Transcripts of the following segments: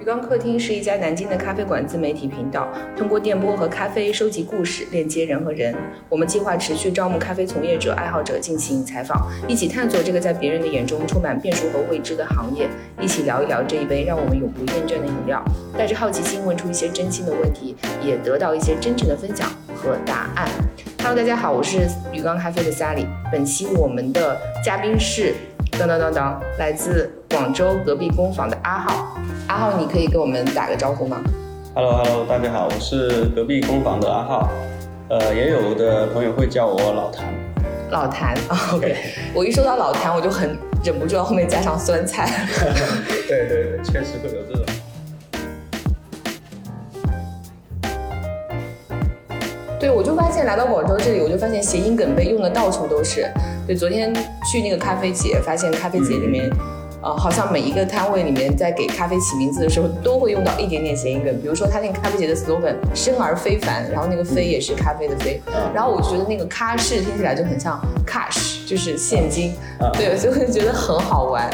鱼缸客厅是一家南京的咖啡馆自媒体频道，通过电波和咖啡收集故事，链接人和人。我们计划持续招募咖啡从业者、爱好者进行采访，一起探索这个在别人的眼中充满变数和未知的行业，一起聊一聊这一杯让我们永不厌倦的饮料。带着好奇心问出一些真心的问题，也得到一些真诚的分享和答案。Hello，大家好，我是鱼缸咖啡的 Sally。本期我们的嘉宾是当当当当，来自广州隔壁工坊的阿浩。阿浩，你可以跟我们打个招呼吗？Hello Hello，大家好，我是隔壁工坊的阿浩。呃，也有的朋友会叫我老谭。老谭，OK。我一说到老谭，我就很忍不住要后面加上酸菜。对对对，确实会有这种。对，我就发现来到广州这里，我就发现谐音梗被用的到处都是。对，昨天去那个咖啡节，发现咖啡节里面。呃，好像每一个摊位里面在给咖啡起名字的时候，都会用到一点点谐音梗。比如说他那个咖啡节的 slogan“ 生而非凡”，然后那个“非”也是咖啡的“非”。然后我觉得那个“咖士”听起来就很像 cash，就是现金。对，所以会觉得很好玩。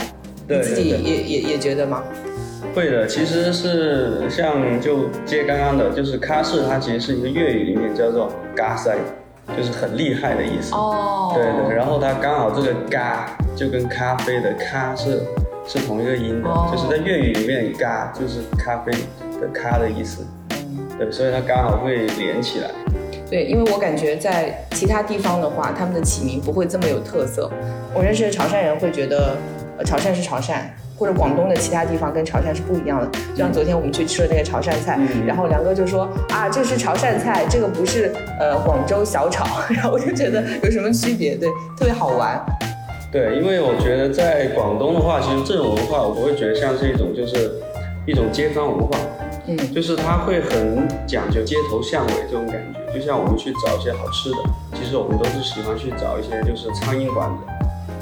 你自己也也也觉得吗？会的，其实是像就接刚刚的，就是“咖士”，它其实是一个粤语里面叫做“咖塞”，就是很厉害的意思。哦。对对，然后它刚好这个“咖”。就跟咖啡的“咖”是是同一个音的，就是在粤语里面，“咖”就是咖啡的“咖”的意思。对，所以它刚好会连起来。对，因为我感觉在其他地方的话，他们的起名不会这么有特色。我认识的潮汕人会觉得，呃，潮汕是潮汕，或者广东的其他地方跟潮汕是不一样的。就像昨天我们去吃了那个潮汕菜，然后梁哥就说啊，这是潮汕菜，这个不是呃广州小炒。然后我就觉得有什么区别？对，特别好玩。对，因为我觉得在广东的话，其实这种文化我会觉得像是一种，就是一种街坊文化，嗯，就是它会很讲究街头巷尾这种感觉。就像我们去找一些好吃的，其实我们都是喜欢去找一些就是苍蝇馆子，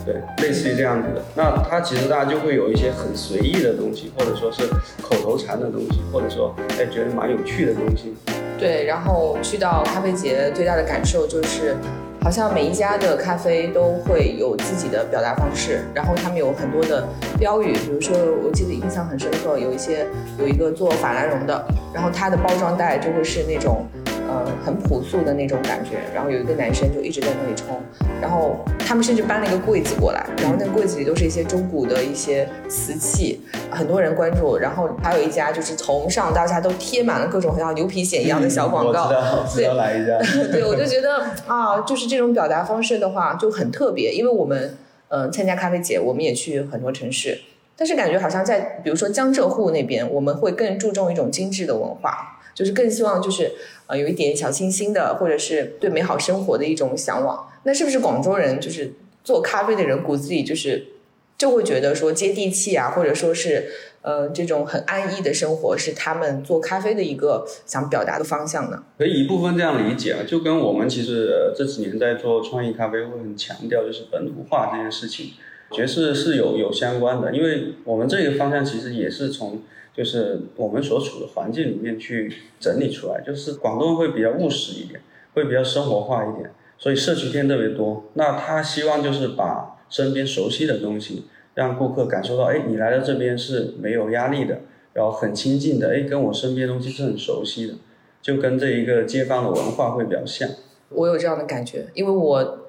对，类似于这样子的。那它其实大家就会有一些很随意的东西，或者说是口头禅的东西，或者说哎觉得蛮有趣的东西。对，然后去到咖啡节最大的感受就是。好像每一家的咖啡都会有自己的表达方式，然后他们有很多的标语，比如说我记得印象很深刻，有一些有一个做法兰绒的，然后它的包装袋就会是那种。呃，很朴素的那种感觉，然后有一个男生就一直在那里冲，然后他们甚至搬了一个柜子过来，然后那个柜子里都是一些中古的一些瓷器，很多人关注，然后还有一家就是从上到下都贴满了各种像牛皮癣一样的小广告，对，来一家，对，我就觉得啊，就是这种表达方式的话就很特别，因为我们呃参加咖啡节，我们也去很多城市，但是感觉好像在比如说江浙沪那边，我们会更注重一种精致的文化。就是更希望就是呃有一点小清新的，或者是对美好生活的一种向往。那是不是广州人就是做咖啡的人骨子里就是就会觉得说接地气啊，或者说是呃这种很安逸的生活是他们做咖啡的一个想表达的方向呢？可以一部分这样理解啊，就跟我们其实这几年在做创意咖啡会很强调就是本土化这件事情，觉得是是有有相关的，因为我们这个方向其实也是从。就是我们所处的环境里面去整理出来，就是广东会比较务实一点，会比较生活化一点，所以社区店特别多。那他希望就是把身边熟悉的东西，让顾客感受到，哎，你来到这边是没有压力的，然后很亲近的，哎，跟我身边东西是很熟悉的，就跟这一个街坊的文化会比较像。我有这样的感觉，因为我。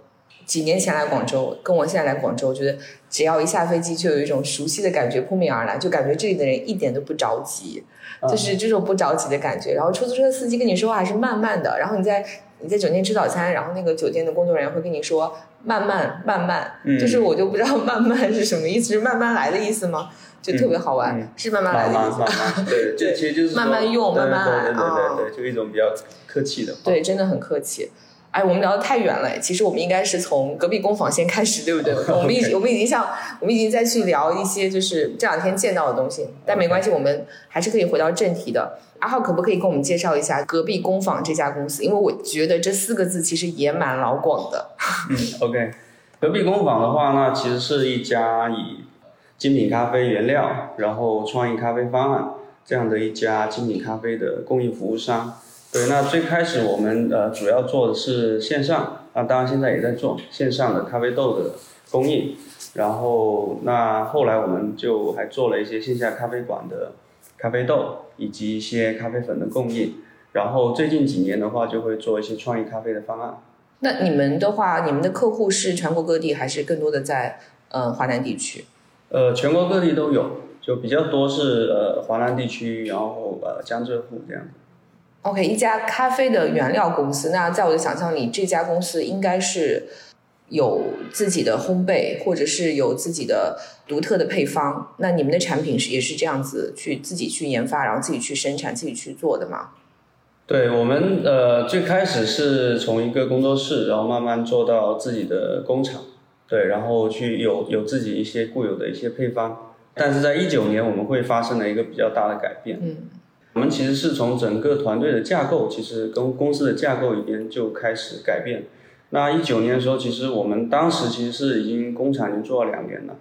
几年前来广州，跟我现在来广州，我觉得只要一下飞机，就有一种熟悉的感觉扑面而来，就感觉这里的人一点都不着急，就是这种不着急的感觉。然后出租车司机跟你说话是慢慢的，然后你在你在酒店吃早餐，然后那个酒店的工作人员会跟你说慢慢慢慢，就是我就不知道慢慢是什么意思，是慢慢来的意思吗？就特别好玩，是慢慢来的意思。对，这，其实就是慢慢用，慢慢来啊，对对对，就一种比较客气的。对，真的很客气。哎，我们聊的太远了。其实我们应该是从隔壁工坊先开始，对不对？我们已我们已经像我们已经在去聊一些就是这两天见到的东西，但没关系，我们还是可以回到正题的。阿浩，可不可以跟我们介绍一下隔壁工坊这家公司？因为我觉得这四个字其实也蛮老广的。嗯，OK，隔壁工坊的话，那其实是一家以精品咖啡原料，然后创意咖啡方案这样的一家精品咖啡的供应服务商。对，那最开始我们呃主要做的是线上，那当然现在也在做线上的咖啡豆的供应，然后那后来我们就还做了一些线下咖啡馆的咖啡豆以及一些咖啡粉的供应。然后最近几年的话，就会做一些创意咖啡的方案。那你们的话，你们的客户是全国各地，还是更多的在呃华南地区？呃，全国各地都有，就比较多是呃华南地区，然后呃江浙沪这样。OK，一家咖啡的原料公司，那在我的想象里，这家公司应该是有自己的烘焙，或者是有自己的独特的配方。那你们的产品是也是这样子去自己去研发，然后自己去生产、自己去做的吗？对我们呃最开始是从一个工作室，然后慢慢做到自己的工厂，对，然后去有有自己一些固有的一些配方。但是在一九年，我们会发生了一个比较大的改变。嗯，我们其实是从整个团队的架构，其实跟公司的架构里边就开始改变。那一九年的时候，其实我们当时其实是已经工厂已经做了两年了，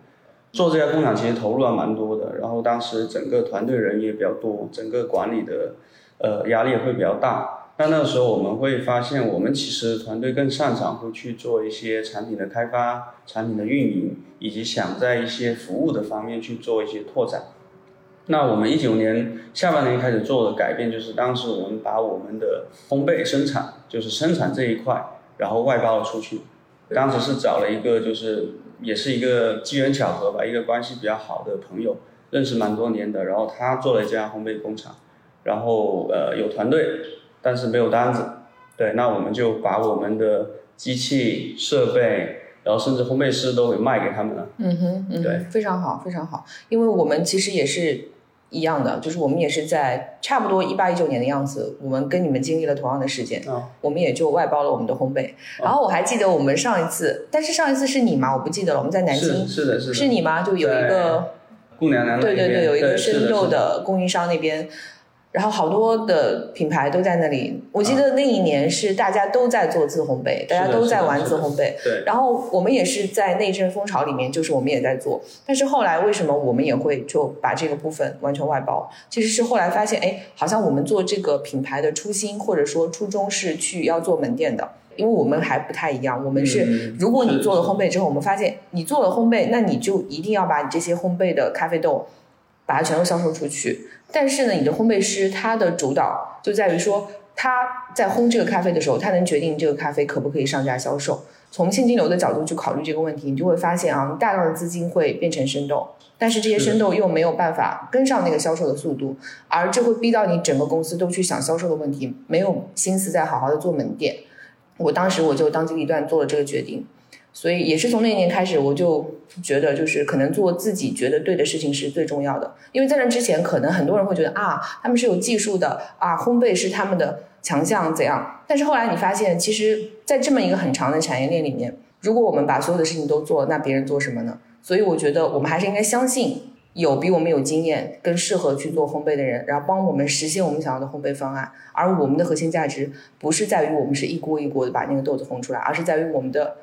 做这家工厂其实投入了蛮多的，然后当时整个团队人也比较多，整个管理的。呃，压力也会比较大。那那个时候我们会发现，我们其实团队更擅长会去做一些产品的开发、产品的运营，以及想在一些服务的方面去做一些拓展。那我们一九年下半年开始做的改变，就是当时我们把我们的烘焙生产，就是生产这一块，然后外包了出去。当时是找了一个，就是也是一个机缘巧合吧，一个关系比较好的朋友，认识蛮多年的，然后他做了一家烘焙工厂。然后呃有团队，但是没有单子，对，那我们就把我们的机器设备，然后甚至烘焙师都给卖给他们了。嗯哼，对，非常好，非常好。因为我们其实也是一样的，就是我们也是在差不多一八一九年的样子，我们跟你们经历了同样的事件，我们也就外包了我们的烘焙。然后我还记得我们上一次，但是上一次是你吗？我不记得了。我们在南京，是的，是的，是你吗？就有一个顾娘娘对对对，有一个生肉的供应商那边。然后好多的品牌都在那里，我记得那一年是大家都在做自烘焙，大家都在玩自烘焙。对。然后我们也是在那阵风潮里面，就是我们也在做。但是后来为什么我们也会就把这个部分完全外包？其实是后来发现，哎，好像我们做这个品牌的初心或者说初衷是去要做门店的，因为我们还不太一样。我们是，如果你做了烘焙之后，我们发现你做了烘焙，那你就一定要把你这些烘焙的咖啡豆，把它全都销售出去。但是呢，你的烘焙师他的主导就在于说，他在烘这个咖啡的时候，他能决定这个咖啡可不可以上架销售。从现金流的角度去考虑这个问题，你就会发现啊，你大量的资金会变成生豆，但是这些生豆又没有办法跟上那个销售的速度，而这会逼到你整个公司都去想销售的问题，没有心思再好好的做门店。我当时我就当机立断做了这个决定。所以也是从那年开始，我就觉得就是可能做自己觉得对的事情是最重要的。因为在那之前，可能很多人会觉得啊，他们是有技术的啊，烘焙是他们的强项怎样？但是后来你发现，其实，在这么一个很长的产业链里面，如果我们把所有的事情都做，那别人做什么呢？所以我觉得我们还是应该相信有比我们有经验、更适合去做烘焙的人，然后帮我们实现我们想要的烘焙方案。而我们的核心价值不是在于我们是一锅一锅的把那个豆子烘出来，而是在于我们的。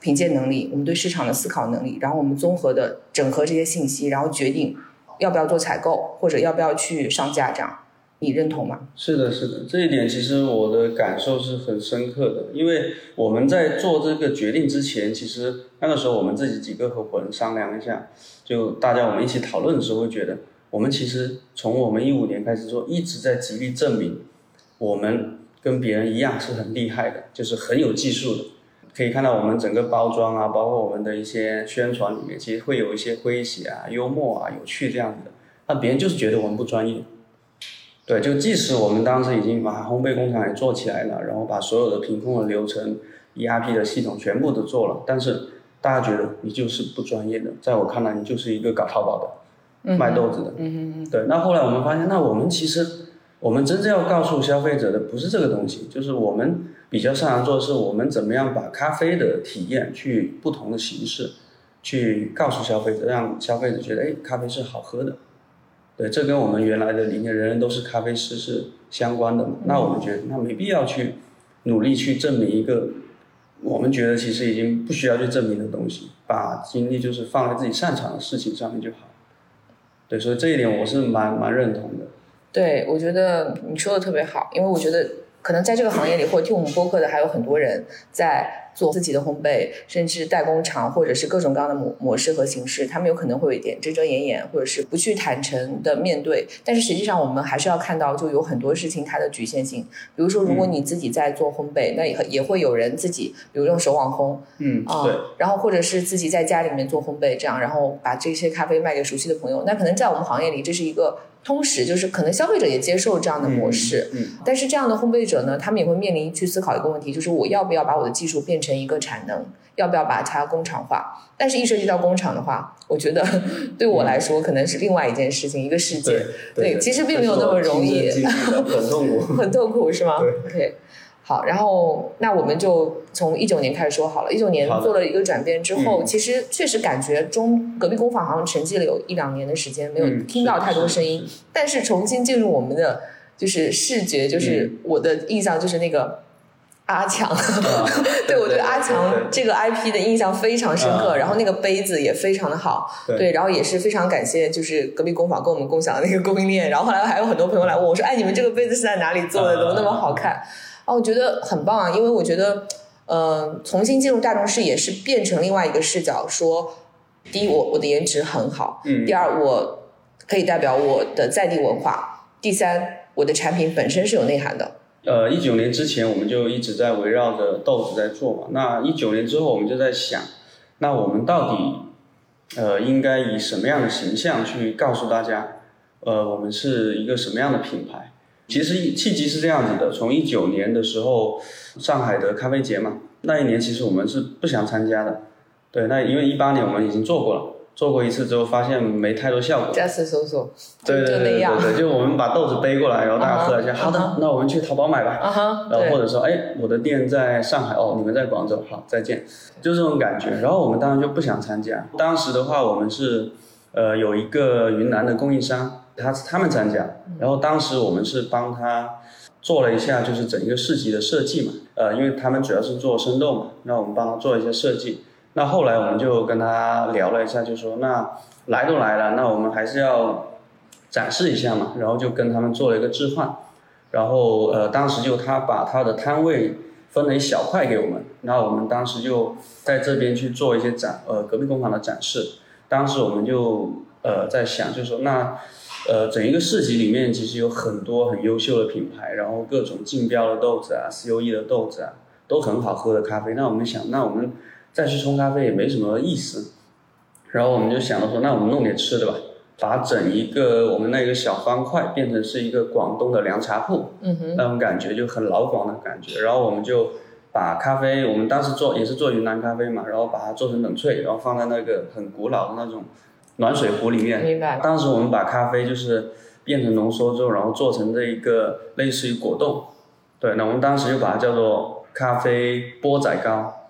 品鉴能力，我们对市场的思考能力，然后我们综合的整合这些信息，然后决定要不要做采购，或者要不要去上架，这样你认同吗？是的，是的，这一点其实我的感受是很深刻的，因为我们在做这个决定之前，其实那个时候我们自己几个合伙人商量一下，就大家我们一起讨论的时候，会觉得我们其实从我们一五年开始做，一直在极力证明我们跟别人一样是很厉害的，就是很有技术的。可以看到我们整个包装啊，包括我们的一些宣传里面，其实会有一些诙谐啊、幽默啊、有趣这样子的。那别人就是觉得我们不专业。对，就即使我们当时已经把烘焙工厂也做起来了，然后把所有的品控的流程、ERP 的系统全部都做了，但是大家觉得你就是不专业的。在我看来，你就是一个搞淘宝的，卖豆子的。嗯嗯嗯。对，那后来我们发现，那我们其实我们真正要告诉消费者的不是这个东西，就是我们。比较擅长做的是，我们怎么样把咖啡的体验去不同的形式，去告诉消费者，让消费者觉得，哎，咖啡是好喝的。对，这跟我们原来的理念“人人都是咖啡师”是相关的嘛？那我们觉得，那没必要去努力去证明一个我们觉得其实已经不需要去证明的东西，把精力就是放在自己擅长的事情上面就好。对，所以这一点我是蛮蛮认同的。对，我觉得你说的特别好，因为我觉得。可能在这个行业里或者听我们播客的还有很多人在。做自己的烘焙，甚至代工厂，或者是各种各样的模模式和形式，他们有可能会有一点遮遮掩掩，或者是不去坦诚的面对。但是实际上，我们还是要看到，就有很多事情它的局限性。比如说，如果你自己在做烘焙，那也也会有人自己，比如用手网烘，嗯，啊，然后或者是自己在家里面做烘焙，这样，然后把这些咖啡卖给熟悉的朋友。那可能在我们行业里，这是一个。通识就是可能消费者也接受这样的模式，嗯，但是这样的烘焙者呢，他们也会面临去思考一个问题，就是我要不要把我的技术变成一个产能，要不要把它工厂化？但是，一涉及到工厂的话，我觉得 对我来说可能是另外一件事情，一个世界。对，其实并没有那么容易，很痛苦，很痛苦是吗？对。好，然后那我们就从一九年开始说好了。一九年做了一个转变之后，其实确实感觉中隔壁工坊好像沉寂了有一两年的时间，没有听到太多声音。但是重新进入我们的就是视觉，就是我的印象就是那个阿强，对我对阿强这个 IP 的印象非常深刻。然后那个杯子也非常的好，对，然后也是非常感谢就是隔壁工坊跟我们共享的那个供应链。然后后来还有很多朋友来问我说：“哎，你们这个杯子是在哪里做的？怎么那么好看？”哦，我觉得很棒啊，因为我觉得，呃，重新进入大众视野是变成另外一个视角，说，第一，我我的颜值很好，嗯，第二，我可以代表我的在地文化，第三，我的产品本身是有内涵的。呃，一九年之前我们就一直在围绕着豆子在做嘛，那一九年之后我们就在想，那我们到底，呃，应该以什么样的形象去告诉大家，呃，我们是一个什么样的品牌？其实契机是这样子的，从一九年的时候，上海的咖啡节嘛，那一年其实我们是不想参加的，对，那因为一八年我们已经做过了，做过一次之后发现没太多效果。再次搜索，对对对对对，就我们把豆子背过来，然后大家喝了一下，好的，那我们去淘宝买吧，然后或者说，哎，我的店在上海，哦，你们在广州，好，再见，就这种感觉。然后我们当然就不想参加，当时的话我们是，呃，有一个云南的供应商。他他们参加，然后当时我们是帮他做了一下，就是整一个市集的设计嘛，呃，因为他们主要是做生豆嘛，那我们帮他做一些设计。那后来我们就跟他聊了一下，就说那来都来了，那我们还是要展示一下嘛，然后就跟他们做了一个置换，然后呃，当时就他把他的摊位分了一小块给我们，那我们当时就在这边去做一些展，呃，隔壁工厂的展示。当时我们就呃在想，就说那。呃，整一个市集里面其实有很多很优秀的品牌，然后各种竞标的豆子啊，COE 的豆子啊，都很好喝的咖啡。那我们想，那我们再去冲咖啡也没什么意思。然后我们就想到说，那我们弄点吃的吧，把整一个我们那个小方块变成是一个广东的凉茶铺，嗯哼，那种感觉就很老广的感觉。然后我们就把咖啡，我们当时做也是做云南咖啡嘛，然后把它做成冷萃，然后放在那个很古老的那种。暖水壶里面，明白。当时我们把咖啡就是变成浓缩之后，然后做成这一个类似于果冻，对。那我们当时就把它叫做咖啡钵仔糕，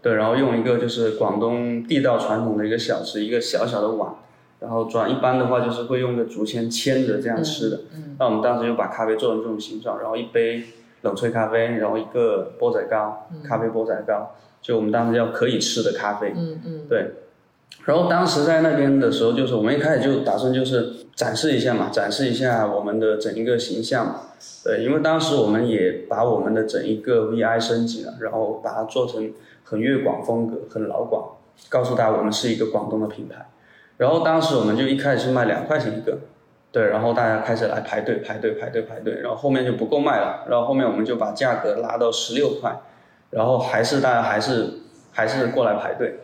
对。然后用一个就是广东地道传统的一个小吃，一个小小的碗，然后装。一般的话就是会用个竹签牵着这样吃的。嗯。那我们当时就把咖啡做成这种形状，然后一杯冷萃咖啡，然后一个钵仔糕，咖啡钵仔糕，就我们当时叫可以吃的咖啡。嗯嗯。对。然后当时在那边的时候，就是我们一开始就打算就是展示一下嘛，展示一下我们的整一个形象嘛。对，因为当时我们也把我们的整一个 VI 升级了，然后把它做成很粤广风格，很老广，告诉大家我们是一个广东的品牌。然后当时我们就一开始是卖两块钱一个，对，然后大家开始来排队排队排队排队，然后后面就不够卖了，然后后面我们就把价格拉到十六块，然后还是大家还是还是过来排队。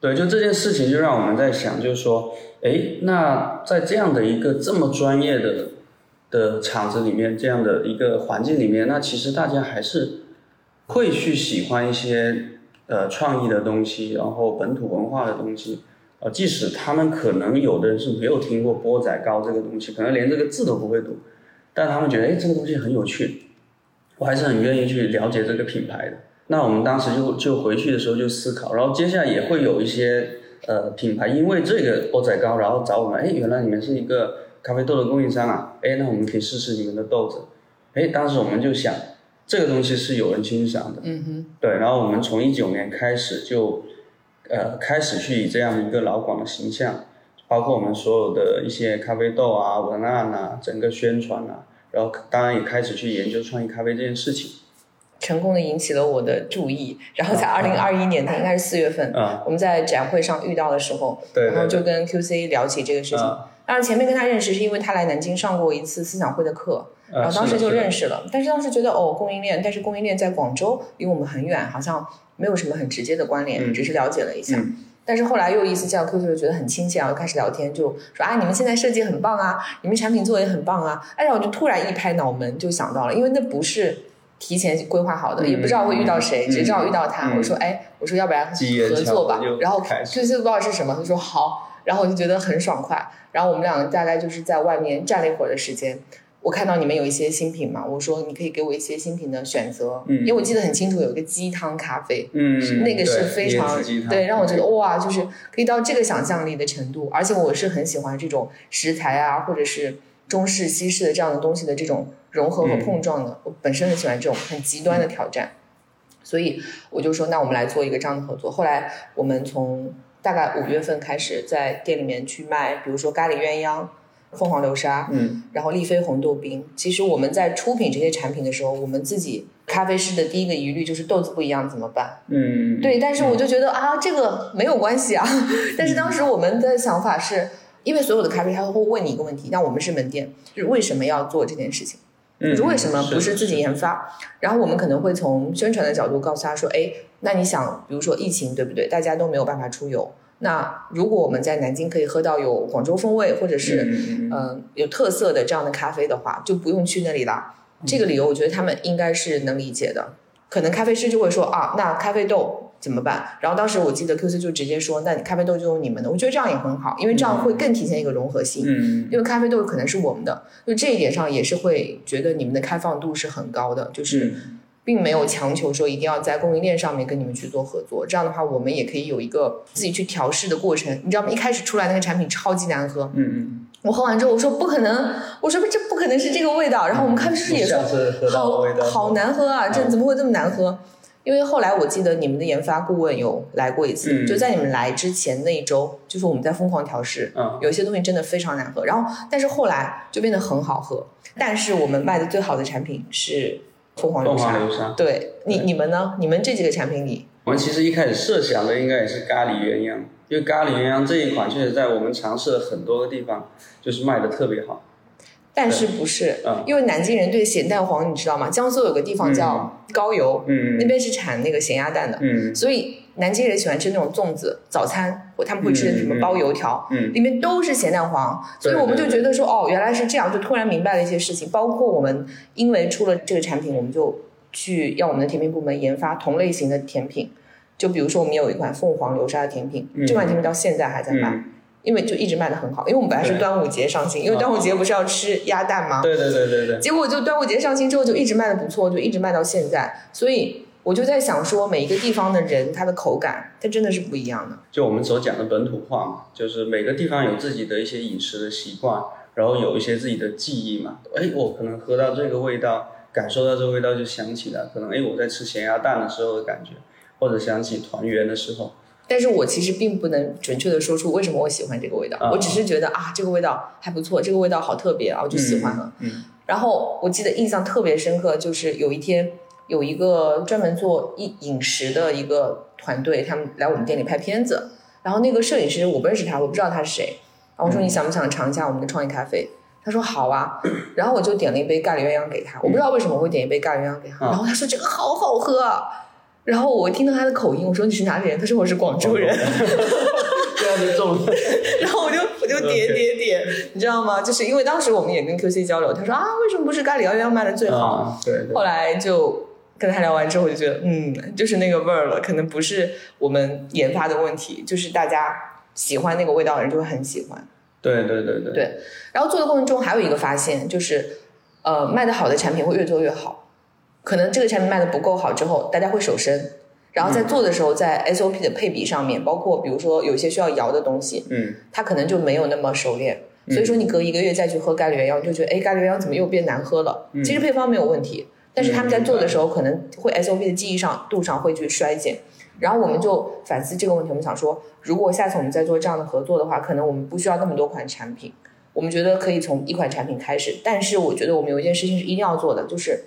对，就这件事情就让我们在想，就是说，哎，那在这样的一个这么专业的的厂子里面，这样的一个环境里面，那其实大家还是会去喜欢一些呃创意的东西，然后本土文化的东西，呃，即使他们可能有的人是没有听过钵仔糕这个东西，可能连这个字都不会读，但他们觉得，哎，这个东西很有趣，我还是很愿意去了解这个品牌的。那我们当时就就回去的时候就思考，然后接下来也会有一些呃品牌因为这个钵仔糕，然后找我们，哎，原来你们是一个咖啡豆的供应商啊，哎，那我们可以试试你们的豆子，哎，当时我们就想这个东西是有人欣赏的，嗯哼，对，然后我们从一九年开始就呃开始去以这样一个老广的形象，包括我们所有的一些咖啡豆啊文案啊，整个宣传啊，然后当然也开始去研究创意咖啡这件事情。成功的引起了我的注意，然后在二零二一年，它应该是四月份，啊，我们在展会上遇到的时候，然后就，跟 QC 聊起这个事情。啊当然前面跟他认识是因为他来南京上过一次思想会的课，然啊后当时就认识。识了。但是当时觉得哦，供应链，但是供应链在广州离我们很远，好像没有什么很直接的关联，嗯只是了解了一下。嗯但是后来又一次见到 QQ 就觉得很亲切然后开始聊天，就说啊，你们现在设计很棒啊，你们产品做的也很棒啊。哎呀，我就突然一拍脑门，就想到了，因为那不是提前规划好的，嗯也不知道会遇到谁，嗯只知道遇到他。嗯我说哎，我说要不然合作吧然后就是不知道是什么，他说好，然后我就觉得很爽快。然后我们两个大概就是在外面站了一会儿的时间。我看到你们有一些新品嘛，我说你可以给我一些新品的选择，嗯因为我记得很清楚有一个鸡汤咖啡，嗯，那个是非常对，让我觉得哇，就是可以到这个想象力的程度，而且我是很喜欢这种食材啊，或者是中式、西式的这样的东西的这种融合和嗯碰撞的，我本身很喜欢这种很极端的挑战，所以我就说，那我们来做一个这样的合作。后来我们从大概五月份开始在店里面去卖，比如说咖喱鸳鸯、凤凰流沙，嗯然后丽妃红豆冰。其实我们在出品这些产品的时候，我们自己咖啡师的第一个疑虑就是豆子不一样怎么办？嗯，对，但是我就觉得啊，这个没有关系啊。但是当时我们的想法是，因为所有的咖啡他会问你一个问题，那我们是门店，就是为什么要做这件事情？嗯，就是为什么不是自己研发？然后我们可能会从宣传的角度告诉他说，哎，那你想，比如说疫情，对不对？大家都没有办法出游。那如果我们在南京可以喝到有广州风味或者是嗯、有特色的这样的咖啡的话，就不用去那里啦。这个理由我觉得他们应该是能理解的。可能咖啡师就会说啊，那咖啡豆怎么办？然后当时我记得 QC 就直接说，那你咖啡豆就用你们的。我觉得这样也很好，因为这样会更体现一个融合性。嗯因为咖啡豆可能是我们的，就这一点上也是会觉得你们的开放度是很高的，就是嗯并没有强求说一定要在供应链上面跟你们去做合作。这样的话，我们也可以有一个自己去调试的过程。你知道吗？一开始出来那个产品超级难喝，嗯嗯，我喝完之后我说不可能，我说这不可能是这个味道。然后我们咖啡师也说好好难喝啊，这嗯怎么会这么难喝？因为后来我记得你们的研发顾问有来过一次，嗯就在你们来之前那一周，就是我们在疯狂调试，嗯有些东西真的非常难喝，然后但是后来就变得很好喝。但是我们卖的最好的产品是凤凰流凤凰沙。流沙。对你你们呢？你们这几个产品里，我们其实一开始设想的应该也是咖喱鸳鸯，因为咖喱鸳鸯这一款确实在我们尝试了很多个地方，就是卖的特别好。但是不是？嗯。因为南京人对咸蛋黄你知道吗？江苏有个地方叫高邮，嗯。那边是产那个咸鸭蛋的，嗯。所以南京人喜欢吃那种粽子早餐，或他们会吃什么包油条，嗯。里面都是咸蛋黄，所以我们就觉得说，哦，原来是这样，就突然明白了一些事情。包括我们因为出了这个产品，我们就去要我们的甜品部门研发同类型的甜品。就比如说，我们有一款凤凰流沙的甜品，嗯。这款甜品到现在还在卖，嗯，因为就一直卖的很好。因为我们本来是端午节上新，因为端午节不是要吃鸭蛋吗？对对对对对，结果就端午节上新之后就一直卖的不错，就一直卖到现在。所以我就在想说，每一个地方的人他的口感，它真的是不一样的。就我们所讲的本土化嘛，就是每个地方有自己的一些饮食的习惯，然后有一些自己的记忆嘛。哎，我可能喝到这个味道，感受到这个味道就想起了，可能哎我在吃咸鸭蛋的时候的感觉，或者想起团圆的时候。但是我其实并不能准确的说出为什么我喜欢这个味道，啊我只是觉得啊，这个味道还不错，这个味道好特别啊，我就喜欢了。嗯然后我记得印象特别深刻，就是有一天有一个专门做饮饮食的一个团队，他们来我们店里拍片子，然后那个摄影师我不认识他，我不知道他是谁，然后我说你想不想尝一下我们的创意咖啡？他说好啊，然后我就点了一杯咖喱鸳鸯给他，我不知道为什么我会点一杯咖喱鸳鸯给他，然后他说这个好好喝啊，然后我听到他的口音，我说你是哪里人？他说我是广州人，这样就中了。然后我就我就点点点，你知道吗？就是因为当时我们也跟 QC 交流，他说啊，为什么不是咖喱鸳鸯卖的最好？对后来就跟他聊完之后，我就觉得嗯，就是那个味儿了，可能不是我们研发的问题，就是大家喜欢那个味道的人就会很喜欢。对对对对对然后做的过程中还有一个发现，就是呃，卖的好的产品会越做越好。可能这个产品卖的不够好之后，大家会手生，然后在做的时候，在 SOP 的配比上面，包括比如说有一些需要摇的东西，嗯它可能就没有那么熟练。所以说你隔一个月再去喝咖喱鸳鸯，你就觉得哎，咖喱鸳鸯怎么又变难喝了？嗯其实配方没有问题，但是他们在做的时候可能会 SOP 的记忆上度上会去衰减。然后我们就反思这个问题，我们想说，如果下次我们再做这样的合作的话，可能我们不需要那么多款产品，我们觉得可以从一款产品开始，但是我觉得我们有一件事情是一定要做的，就是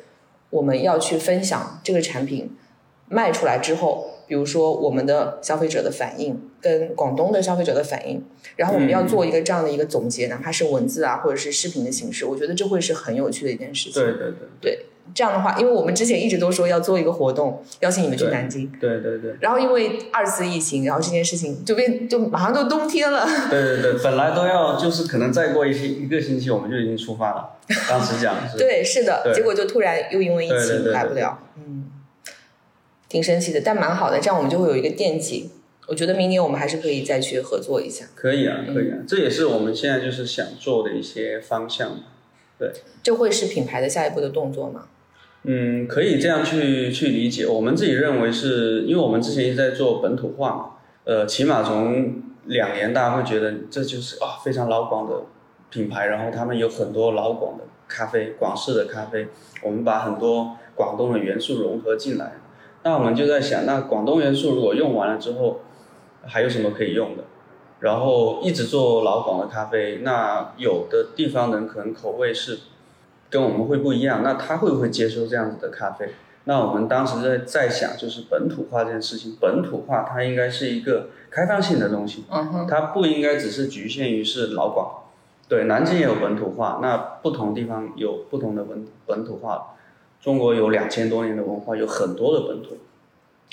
我们要去分享这个产品卖出来之后，比如说我们的消费者的反应跟广东的消费者的反应，然后我们要做一个这样的一个总结，哪怕是文字啊或者是视频的形式，我觉得这会是很有趣的一件事情。对对对。对，这样的话，因为我们之前一直都说要做一个活动，邀请你们去南京，对对对然后因为二次疫情，然后这件事情就变就马上就冬天了。对对对，本来都要就是可能再过一星一个星期我们就已经出发了，当时讲是。对，是的，结果就突然又因为疫情对对对对来不了，嗯，挺神奇的，但蛮好的，这样我们就会有一个惦记。我觉得明年我们还是可以再去合作一下，可以啊，可以啊，这也是我们现在就是想做的一些方向嘛。这会是品牌的下一步的动作吗？嗯，可以这样去去理解。我们自己认为是，因为我们之前一直在做本土化嘛，呃，起码从两年，大家会觉得这就是啊非常老广的品牌，然后他们有很多老广的咖啡，广式的咖啡，我们把很多广东的元素融合进来。那我们就在想，那广东元素如果用完了之后，还有什么可以用的？然后一直做老广的咖啡，那有的地方人可能口味是跟我们会不一样，那他会不会接受这样子的咖啡？那我们当时在在想，就是本土化这件事情，本土化它应该是一个开放性的东西，它不应该只是局限于是老广。对，南京也有本土化，那不同地方有不同的本本土化。中国有两千多年的文化，有很多的本土，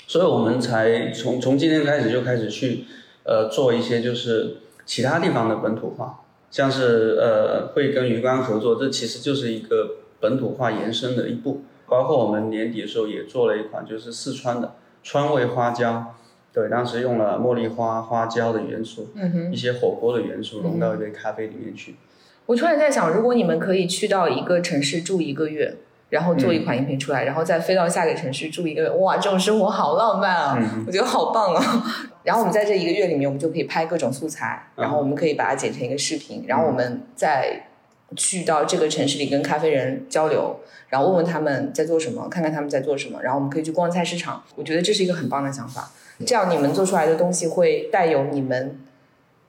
所以我们才从从今天开始就开始去呃做一些就是其他地方的本土化，像是呃会跟鱼缸合作，这其实就是一个本土化延伸的一步。包括我们年底的时候也做了一款就是四川的川味花椒，对，当时用了茉莉花、花椒的元素，嗯哼。一些火锅的元素融到一杯咖啡里面去。我突然在想，如果你们可以去到一个城市住一个月，然后做一款饮品出来，然后再飞到下个城市住一个月，哇，这种生活好浪漫啊！嗯我觉得好棒啊！然后我们在这一个月里面，我们就可以拍各种素材，嗯然后我们可以把它剪成一个视频，然后我们再去到这个城市里跟咖啡人交流，然后问问他们在做什么，看看他们在做什么，然后我们可以去逛菜市场。我觉得这是一个很棒的想法，这样你们做出来的东西会带有你们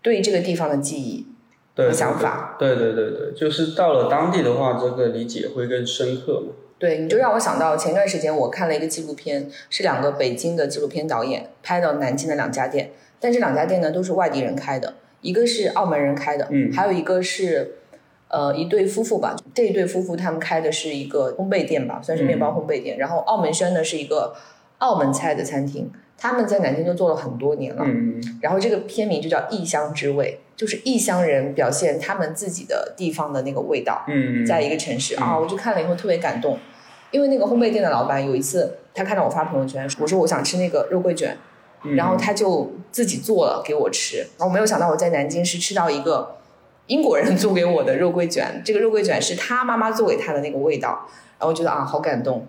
对这个地方的记忆。对想法。对对对对，就是到了当地的话，这个理解会更深刻嘛。对，你就让我想到前段时间我看了一个纪录片，是两个北京的纪录片导演拍到南京的两家店，但这两家店呢都是外地人开的，一个是澳门人开的，嗯还有一个是呃一对夫妇吧，这一对夫妇他们开的是一个烘焙店吧，算是面包烘焙店，然后澳门轩呢是一个澳门菜的餐厅，他们在南京都做了很多年了，嗯，然后这个片名就叫异乡之味，就是异乡人表现他们自己的地方的那个味道。嗯，在一个城市。啊，我就看了以后特别感动，因为那个烘焙店的老板有一次他看到我发朋友圈，我说我想吃那个肉桂卷，嗯。然后他就自己做了给我吃，然后没有想到我在南京是吃到一个英国人做给我的肉桂卷，这个肉桂卷是他妈妈做给他的那个味道，然后我觉得啊好感动。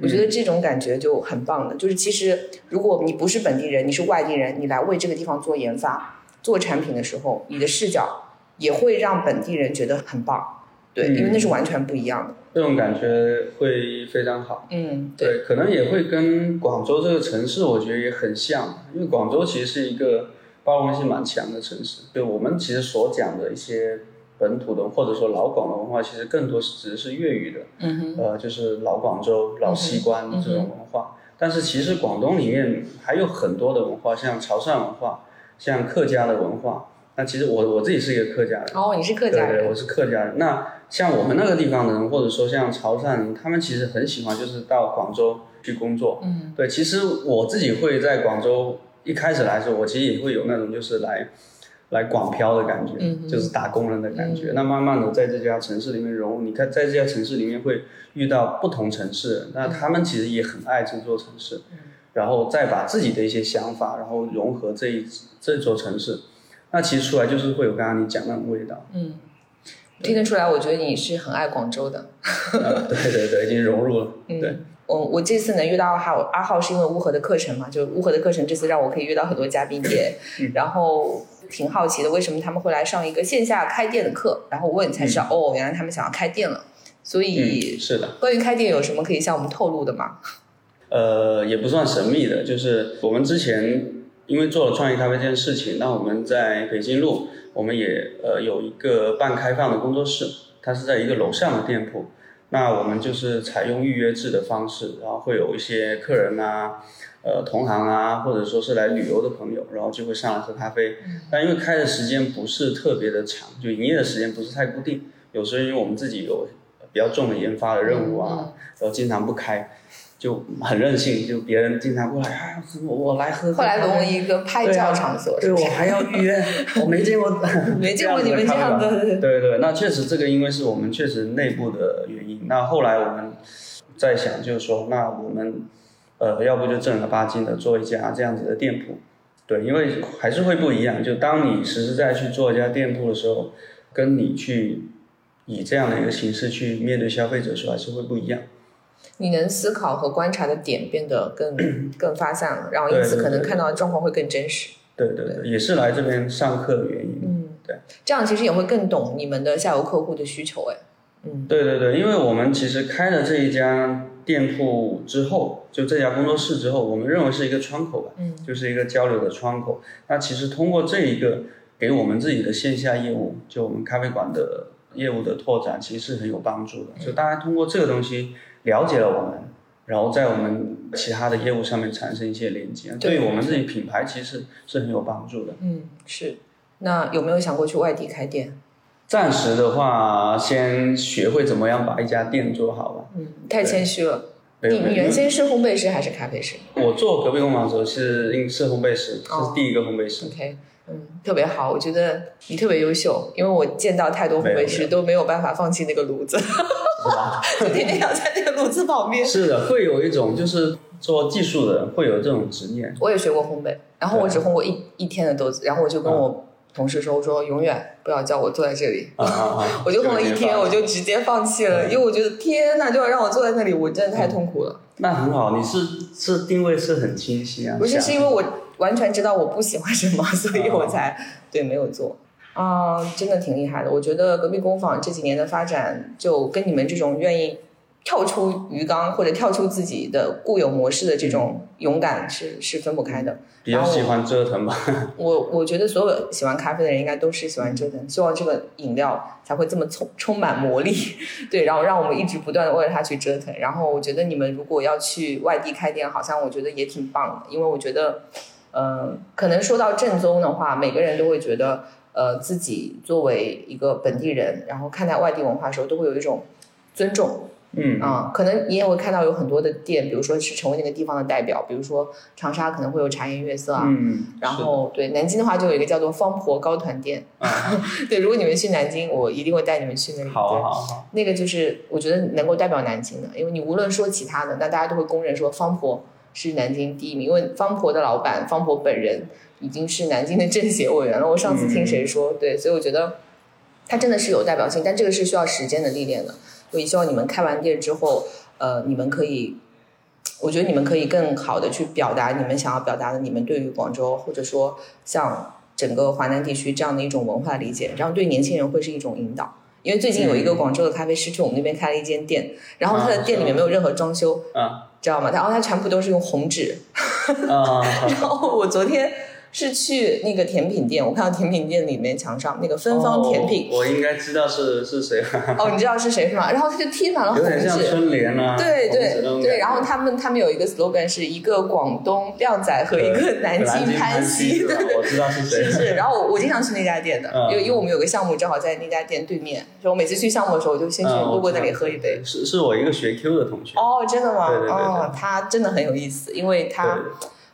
我觉得这种感觉就很棒的，就是其实如果你不是本地人，你是外地人，你来为这个地方做研发、做产品的时候，你的视角也会让本地人觉得很棒。对，嗯因为那是完全不一样的。这种感觉会非常好。嗯，对，对，可能也会跟广州这个城市，我觉得也很像，因为广州其实是一个包容性蛮强的城市。对我们其实所讲的一些本土的或者说老广的文化，其实更多是指的是粤语的，嗯哼，呃，就是老广州、老西关这种文化。但是其实广东里面还有很多的文化，像潮汕文化，像客家的文化。那其实我我自己是一个客家人，哦，你是客家对对，人，我是客家人。那像我们那个地方的人，或者说像潮汕人，他们其实很喜欢就是到广州去工作。嗯，对，其实我自己会在广州一开始来说，我其实也会有那种就是来来广漂的感觉，嗯就是打工人的感觉。嗯。那慢慢的在这家城市里面融入，你看在这家城市里面会遇到不同城市，那他们其实也很爱这座城市，嗯。然后再把自己的一些想法，然后融合这一这座城市。那其实出来就是会有刚刚你讲那种味道，嗯，听得出来，我觉得你是很爱广州的。呃 对对对，已经融入了，嗯。对，我我这次能遇到阿浩，阿浩是因为乌合的课程嘛，就乌合的课程这次让我可以遇到很多嘉宾也，嗯。然后挺好奇的，为什么他们会来上一个线下开店的课？然后问才知道，哦，原来他们想要开店了。所以嗯，是的。关于开店有什么可以向我们透露的吗？呃，也不算神秘的，就是我们之前因为做了创意咖啡这件事情，那我们在北京路，我们也呃有一个半开放的工作室，它是在一个楼上的店铺。那我们就是采用预约制的方式，然后会有一些客人啊，呃同行啊，或者说是来旅游的朋友，然后就会上来喝咖啡。但因为开的时间不是特别的长，就营业的时间不是太固定，有时候因为我们自己有比较重的研发的任务啊，然后经常不开。就很任性，就别人经常过来，哎，我我来喝。后来沦为一个拍照场所，对我还要预约，我没见过，没见过你们这样的。对对，那确实这个因为是我们确实内部的原因。那后来我们在想，就是说，那我们呃，要不就正儿八经的做一家这样子的店铺，对，因为还是会不一样。就当你实实在在去做一家店铺的时候，跟你去以这样的一个形式去面对消费者的时候，还是会不一样。你能思考和观察的点变得更 更发散了，然后因此可能看到的状况会更真实。对对对，也是来这边上课的原因。嗯，对，这样其实也会更懂你们的下游客户的需求。哎，嗯，对对对，因为我们其实开了这一家店铺之后，就这家工作室之后，我们认为是一个窗口吧，嗯，就是一个交流的窗口。那其实通过这一个给我们自己的线下业务，就我们咖啡馆的业务的拓展，其实是很有帮助的。就大家通过这个东西。了解了我们，然后在我们其他的业务上面产生一些连接，对于我们自己品牌其实是很有帮助的。嗯，是。那有没有想过去外地开店？暂时的话，先学会怎么样把一家店做好吧。嗯，太谦虚了。你你原先是烘焙师还是咖啡师？我做隔壁工坊的时候是是烘焙师，是第一个烘焙师。OK。嗯，特别好，我觉得你特别优秀，因为我见到太多烘焙师都没有办法放弃那个炉子，就天天要在那个炉子旁边。是的，会有一种就是做技术的人会有这种执念。我也学过烘焙，然后我只烘过一一天的豆子，然后我就跟我同事说，我说永远不要叫我坐在这里，我就弄了一天，我就直接放弃了，因为我觉得天呐，就要让我坐在那里，我真的太痛苦了。那很好，你是是定位是很清晰啊。不是，是因为我。完全知道我不喜欢什么，所以我才对没有做啊，真的挺厉害的。我觉得隔壁工坊这几年的发展，就跟你们这种愿意跳出鱼缸或者跳出自己的固有模式的这种勇敢是是分不开的。比较喜欢折腾吧。我我觉得所有喜欢咖啡的人应该都是喜欢折腾，希望这个饮料才会这么充充满魔力。对，然后让我们一直不断的为了它去折腾。然后我觉得你们如果要去外地开店，好像我觉得也挺棒的，因为我觉得。嗯，可能说到正宗的话，每个人都会觉得，呃，自己作为一个本地人，然后看待外地文化的时候，都会有一种尊重。嗯啊，可能你也会看到有很多的店，比如说是成为那个地方的代表，比如说长沙可能会有茶颜悦色啊。嗯。然后对南京的话，就有一个叫做方婆糕团店。啊。对，如果你们去南京，我一定会带你们去那里。好好好。那个就是我觉得能够代表南京的，因为你无论说其他的，那大家都会公认说方婆。是南京第一名，因为方婆的老板方婆本人已经是南京的政协委员了。我上次听谁说，对，所以我觉得他真的是有代表性，但这个是需要时间的历练的。所以希望你们开完店之后，呃，你们可以，我觉得你们可以更好的去表达你们想要表达的，你们对于广州或者说像整个华南地区这样的一种文化理解，然后对年轻人会是一种引导。因为最近有一个广州的咖啡师去我们那边开了一间店，然后他的店里面没有任何装修，啊知道吗？然后他全部都是用红纸，然后我昨天。是去那个甜品店，我看到甜品店里面墙上那个芬芳甜品，我应该知道是是谁。哦，你知道是谁是吗？然后他就贴满了红纸，像春联啊。对对对，然后他们他们有一个 slogan 是一个广东靓仔和一个南京潘西，对对，我知道是谁。是是，然后我我经常去那家店的，因为因为我们有个项目正好在那家店对面，就我每次去项目的时候，我就先去路过那里喝一杯。是是我一个学 Q 的同学。哦，真的吗？对对对。哦，他真的很有意思，因为他。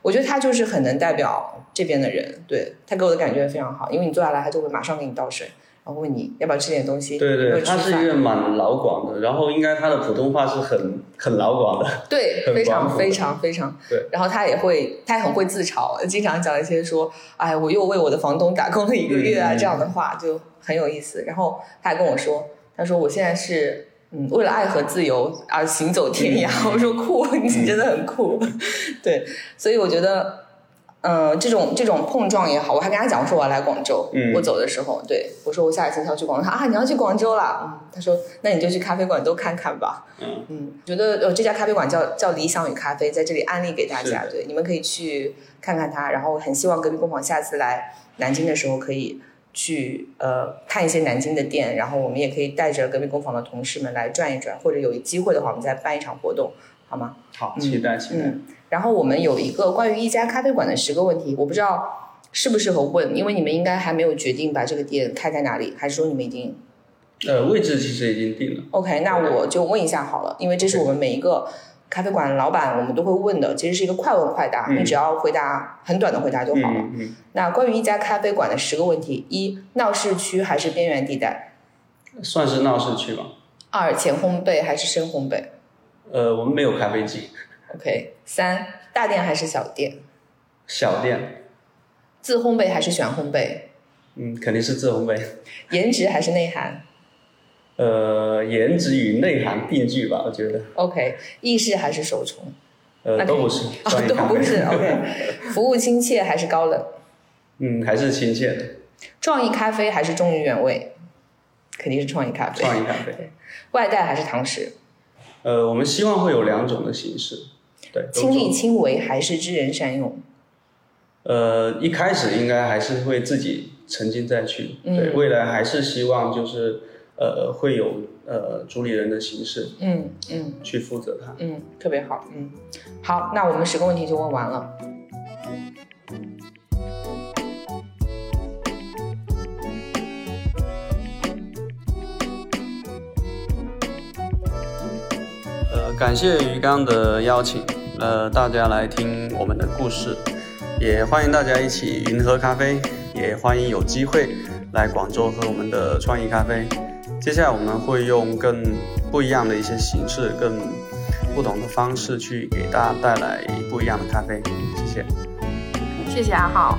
我觉得他就是很能代表这边的人，对他给我的感觉非常好。因为你坐下来，他就会马上给你倒水，然后问你要不要吃点东西。对对，他是一个蛮老广的，然后应该他的普通话是很很老广的。对，非常非常非常。对，然后他也会，他也很会自嘲，经常讲一些说，哎，我又为我的房东打工了一个月啊这样的话，就很有意思。然后他还跟我说，他说我现在是。嗯，为了爱和自由而行走天涯，我说酷，你真的很酷，对，所以我觉得，呃，这种这种碰撞也好，我还跟他讲我说我要来广州，嗯我走的时候，对我说我下一次要去广州，他啊你要去广州了，嗯，他说那你就去咖啡馆都看看吧，嗯嗯，觉得呃这家咖啡馆叫叫理想与咖啡，在这里安利给大家，对，你们可以去看看它，然后很希望隔壁工坊下次来南京的时候可以去呃看一些南京的店，然后我们也可以带着隔壁工坊的同事们来转一转，或者有机会的话，我们再办一场活动，好吗？好，期待期待。嗯，然后我们有一个关于一家咖啡馆的十个问题，我不知道适不适合问，因为你们应该还没有决定把这个店开在哪里，还是说你们已经呃，位置其实已经定了。OK？那我就问一下好了，因为这是我们每一个咖啡馆老板我们都会问的，其实是一个快问快答，嗯你只要回答很短的回答就好了。嗯嗯那关于一家咖啡馆的十个问题：一、闹市区还是边缘地带？嗯，算是闹市区吧。二、浅烘焙还是深烘焙呃，我们没有咖啡机，？OK。三、大店还是小店？小店，自烘焙还是选烘焙？嗯，肯定是自烘焙。颜值还是内涵呃，颜值与内涵并具吧，我觉得。？OK。意式还是手冲？呃，都不是啊。都不是 OK。服务亲切还是高冷？嗯，还是亲切的创意咖啡还是忠于原味？肯定是创意咖啡。创意咖啡。外带还是堂食？呃，我们希望会有两种的形式，对，亲力亲为还是知人善用？呃，一开始应该还是会自己沉浸在去，嗯对，未来还是希望就是呃会有呃主理人的形式嗯嗯去负责它。嗯，特别好。嗯，好，那我们十个问题就问完了。呃，感谢鱼缸的邀请，呃，大家来听我们的故事，也欢迎大家一起云喝咖啡，也欢迎有机会来广州喝我们的创意咖啡。接下来我们会用更不一样的一些形式，更不同的方式去给大家带来不一样的咖啡。谢谢。谢谢阿浩。